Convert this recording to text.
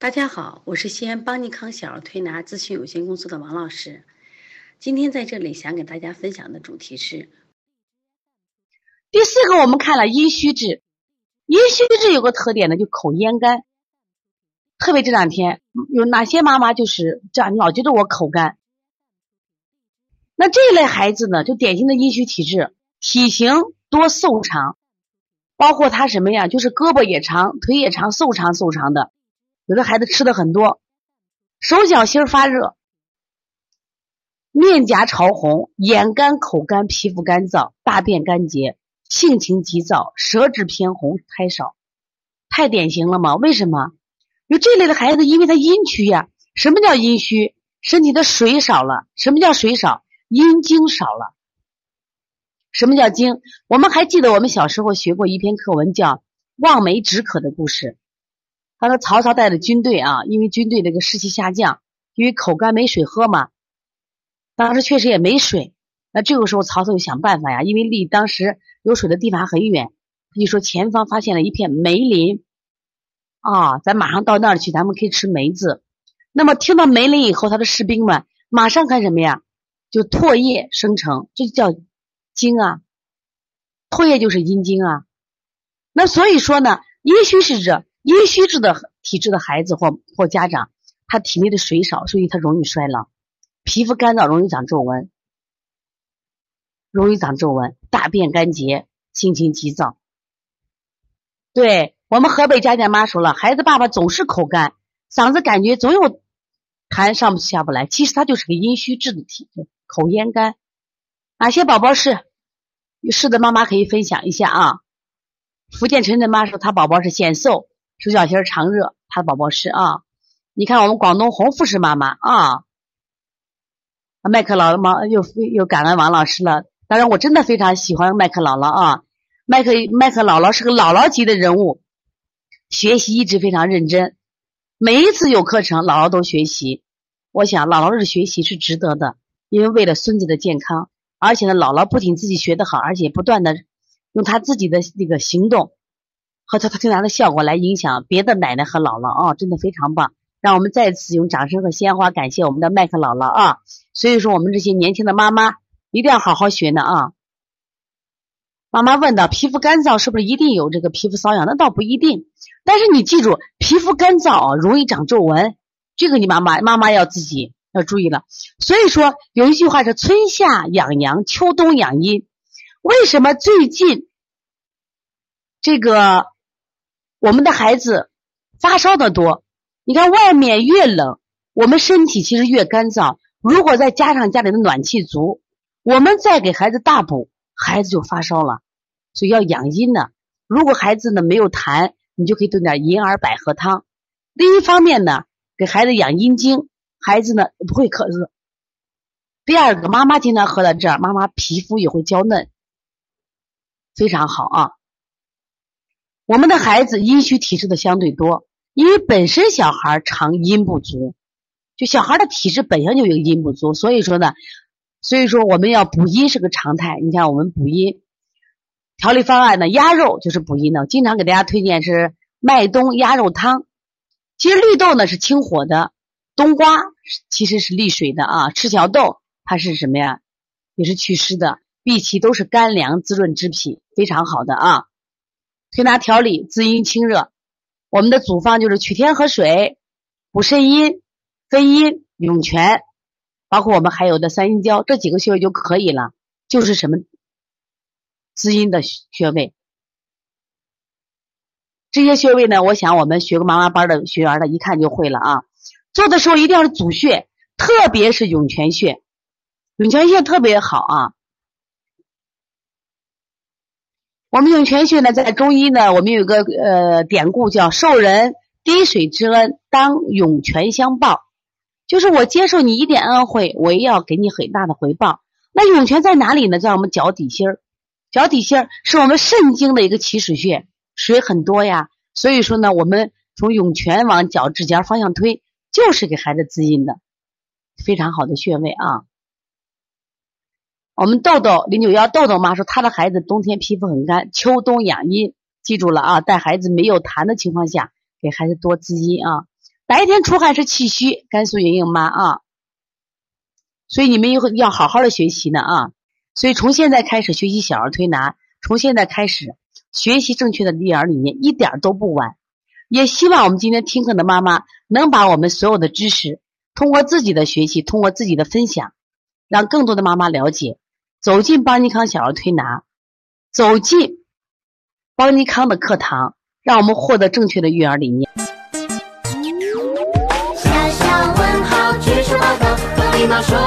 大家好，我是西安邦尼康小儿推拿咨询有限公司的王老师。今天在这里想给大家分享的主题是第四个，我们看了阴虚质。阴虚质有个特点呢，就口咽干。特别这两天有哪些妈妈就是这样，老觉得我口干。那这一类孩子呢，就典型的阴虚体质，体型多瘦长，包括他什么呀，就是胳膊也长，腿也长，瘦长瘦长的。有的孩子吃的很多，手脚心发热，面颊潮红，眼干口干，皮肤干燥，大便干结，性情急躁，舌质偏红，苔少，太典型了吗？为什么？有这类的孩子，因为他阴虚呀。什么叫阴虚？身体的水少了。什么叫水少？阴精少了。什么叫精？我们还记得我们小时候学过一篇课文，叫《望梅止渴》的故事。他说曹操带的军队啊，因为军队这个士气下降，因为口干没水喝嘛，当时确实也没水。那这个时候曹操就想办法呀，因为离当时有水的地方很远，他就说前方发现了一片梅林，啊，咱马上到那儿去，咱们可以吃梅子。那么听到梅林以后，他的士兵们马上干什么呀？就唾液生成，这就叫精啊，唾液就是阴精啊。那所以说呢，阴虚是指。阴虚质的体质的孩子或或家长，他体内的水少，所以他容易衰老，皮肤干燥，容易长皱纹，容易长皱纹，大便干结，心情急躁。对我们河北家家妈说了，孩子爸爸总是口干，嗓子感觉总有痰上不下不来，其实他就是个阴虚质的体质，口咽干。哪些宝宝是？是的妈妈可以分享一下啊。福建陈陈妈说，她宝宝是显瘦。手脚心常热，他的宝宝是啊。你看我们广东红富士妈妈啊，麦克姥姥又又感恩王老师了。当然，我真的非常喜欢麦克姥姥啊。麦克麦克姥姥是个姥姥级的人物，学习一直非常认真。每一次有课程，姥姥都学习。我想姥姥的学习是值得的，因为为了孙子的健康，而且呢，姥姥不仅自己学得好，而且不断的用他自己的那个行动。和他他推拿的效果来影响别的奶奶和姥姥啊，真的非常棒！让我们再次用掌声和鲜花感谢我们的麦克姥姥啊！所以说，我们这些年轻的妈妈一定要好好学呢啊！妈妈问到皮肤干燥是不是一定有这个皮肤瘙痒？那倒不一定，但是你记住，皮肤干燥容易长皱纹，这个你妈妈妈妈要自己要注意了。所以说有一句话是“春夏养阳，秋冬养阴”。为什么最近这个？我们的孩子发烧的多，你看外面越冷，我们身体其实越干燥。如果再加上家里的暖气足，我们再给孩子大补，孩子就发烧了。所以要养阴呢。如果孩子呢没有痰，你就可以炖点银耳百合汤。另一方面呢，给孩子养阴经，孩子呢不会咳嗽。第二个，妈妈经常喝到这儿，妈妈皮肤也会娇嫩，非常好啊。我们的孩子阴虚体质的相对多，因为本身小孩常阴不足，就小孩的体质本身就有阴不足，所以说呢，所以说我们要补阴是个常态。你看我们补阴调理方案呢，鸭肉就是补阴的，经常给大家推荐是麦冬鸭肉汤。其实绿豆呢是清火的，冬瓜其实是利水的啊，赤小豆它是什么呀？也是祛湿的，荸荠都是干凉滋润之脾，非常好的啊。推拿调理滋阴清热，我们的组方就是取天河水、补肾阴、分阴、涌泉，包括我们还有的三阴交这几个穴位就可以了。就是什么滋阴的穴位，这些穴位呢？我想我们学过妈妈班的学员呢，一看就会了啊。做的时候一定要是主穴，特别是涌泉穴，涌泉穴特别好啊。我们涌泉穴呢，在中医呢，我们有个呃典故叫“受人滴水之恩，当涌泉相报”，就是我接受你一点恩惠，我也要给你很大的回报。那涌泉在哪里呢？在我们脚底心儿，脚底心儿是我们肾经的一个起始穴，水很多呀。所以说呢，我们从涌泉往脚趾尖方向推，就是给孩子滋阴的，非常好的穴位啊。我们豆豆零九幺豆豆妈说，她的孩子冬天皮肤很干，秋冬养阴，记住了啊！带孩子没有痰的情况下，给孩子多滋阴啊。白天出汗是气虚，甘肃莹莹妈啊，所以你们以后要好好的学习呢啊。所以从现在开始学习小儿推拿，从现在开始学习正确的育儿理念，一点都不晚。也希望我们今天听课的妈妈能把我们所有的知识，通过自己的学习，通过自己的分享，让更多的妈妈了解，走进邦尼康小儿推拿，走进邦尼康的课堂，让我们获得正确的育儿理念。小小问号，举手报告，礼貌说